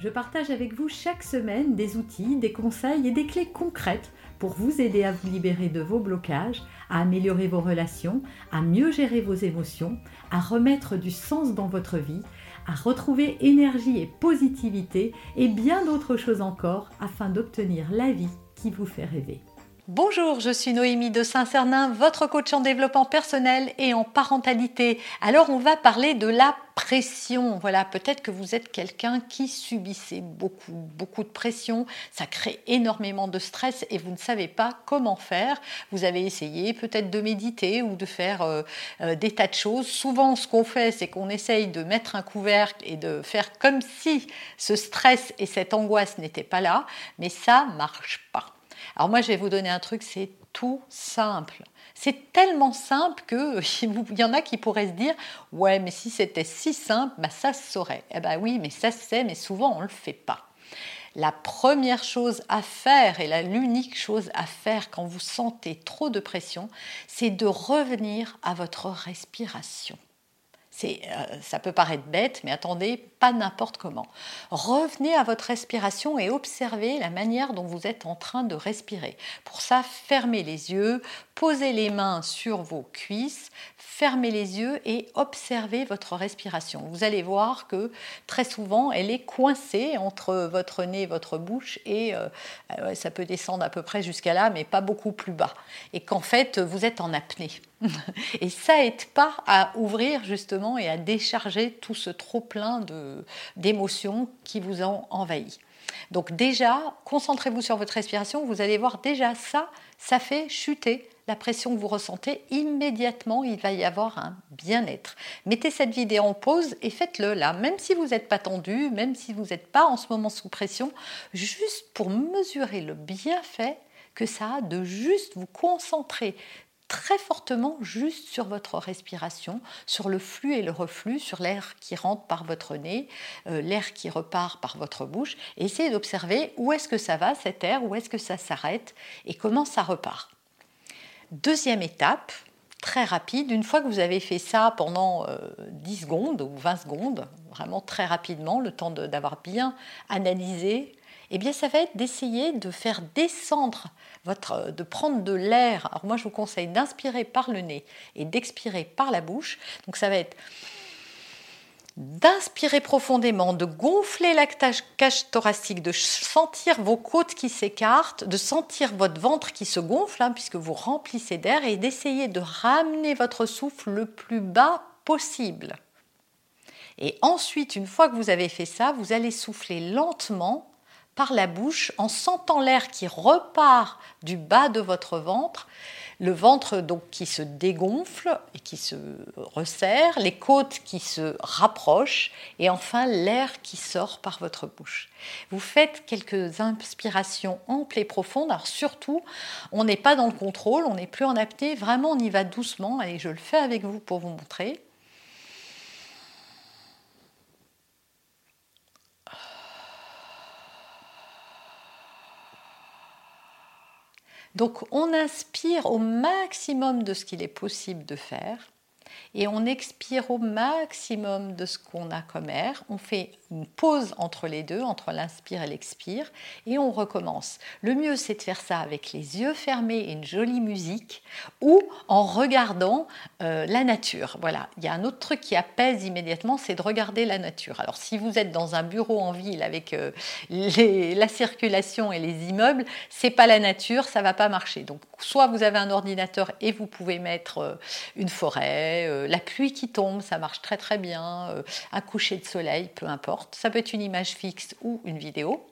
Je partage avec vous chaque semaine des outils, des conseils et des clés concrètes pour vous aider à vous libérer de vos blocages, à améliorer vos relations, à mieux gérer vos émotions, à remettre du sens dans votre vie, à retrouver énergie et positivité et bien d'autres choses encore afin d'obtenir la vie qui vous fait rêver. Bonjour, je suis Noémie de Saint-Cernin, votre coach en développement personnel et en parentalité. Alors on va parler de la pression. Voilà, peut-être que vous êtes quelqu'un qui subissait beaucoup, beaucoup de pression. Ça crée énormément de stress et vous ne savez pas comment faire. Vous avez essayé peut-être de méditer ou de faire euh, euh, des tas de choses. Souvent, ce qu'on fait, c'est qu'on essaye de mettre un couvercle et de faire comme si ce stress et cette angoisse n'étaient pas là, mais ça marche pas. Alors moi, je vais vous donner un truc, c'est tout simple. C'est tellement simple qu'il y en a qui pourraient se dire ouais, mais si c'était si simple, bah ça se saurait. Eh bien oui, mais ça se sait, mais souvent on ne le fait pas. La première chose à faire et l'unique chose à faire quand vous sentez trop de pression, c'est de revenir à votre respiration. Euh, ça peut paraître bête, mais attendez, pas n'importe comment. Revenez à votre respiration et observez la manière dont vous êtes en train de respirer. Pour ça, fermez les yeux, posez les mains sur vos cuisses, fermez les yeux et observez votre respiration. Vous allez voir que très souvent, elle est coincée entre votre nez et votre bouche et euh, euh, ça peut descendre à peu près jusqu'à là, mais pas beaucoup plus bas. Et qu'en fait, vous êtes en apnée. et ça aide pas à ouvrir justement et à décharger tout ce trop plein d'émotions qui vous ont envahi. Donc déjà, concentrez-vous sur votre respiration, vous allez voir déjà ça, ça fait chuter la pression que vous ressentez, immédiatement il va y avoir un bien-être. Mettez cette vidéo en pause et faites-le là, même si vous n'êtes pas tendu, même si vous n'êtes pas en ce moment sous pression, juste pour mesurer le bienfait que ça a de juste vous concentrer très fortement juste sur votre respiration, sur le flux et le reflux, sur l'air qui rentre par votre nez, euh, l'air qui repart par votre bouche, essayez d'observer où est-ce que ça va cet air, où est-ce que ça s'arrête et comment ça repart. Deuxième étape, très rapide, une fois que vous avez fait ça pendant 10 euh, secondes ou 20 secondes, vraiment très rapidement, le temps d'avoir bien analysé eh bien ça va être d'essayer de faire descendre votre, euh, de prendre de l'air. Alors moi je vous conseille d'inspirer par le nez et d'expirer par la bouche. Donc ça va être d'inspirer profondément, de gonfler la cage thoracique, de sentir vos côtes qui s'écartent, de sentir votre ventre qui se gonfle, hein, puisque vous remplissez d'air, et d'essayer de ramener votre souffle le plus bas possible. Et ensuite, une fois que vous avez fait ça, vous allez souffler lentement par la bouche en sentant l'air qui repart du bas de votre ventre, le ventre donc qui se dégonfle et qui se resserre, les côtes qui se rapprochent et enfin l'air qui sort par votre bouche. Vous faites quelques inspirations amples et profondes. Alors surtout, on n'est pas dans le contrôle, on n'est plus en apnée, vraiment on y va doucement et je le fais avec vous pour vous montrer. Donc on inspire au maximum de ce qu'il est possible de faire et on expire au maximum de ce qu'on a comme air. Une pause entre les deux, entre l'inspire et l'expire, et on recommence. Le mieux, c'est de faire ça avec les yeux fermés et une jolie musique, ou en regardant euh, la nature. Voilà, il y a un autre truc qui apaise immédiatement, c'est de regarder la nature. Alors, si vous êtes dans un bureau en ville avec euh, la circulation et les immeubles, c'est pas la nature, ça va pas marcher. Donc, soit vous avez un ordinateur et vous pouvez mettre euh, une forêt, la pluie qui tombe, ça marche très très bien, un coucher de soleil, peu importe ça peut être une image fixe ou une vidéo.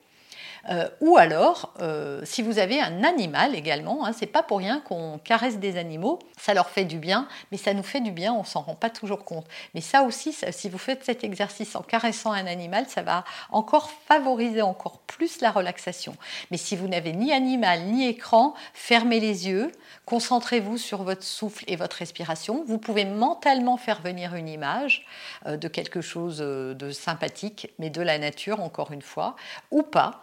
Euh, ou alors, euh, si vous avez un animal également, hein, c'est pas pour rien qu'on caresse des animaux, ça leur fait du bien, mais ça nous fait du bien, on s'en rend pas toujours compte. Mais ça aussi, si vous faites cet exercice en caressant un animal, ça va encore favoriser encore plus la relaxation. Mais si vous n'avez ni animal ni écran, fermez les yeux, concentrez-vous sur votre souffle et votre respiration. Vous pouvez mentalement faire venir une image euh, de quelque chose de sympathique, mais de la nature encore une fois, ou pas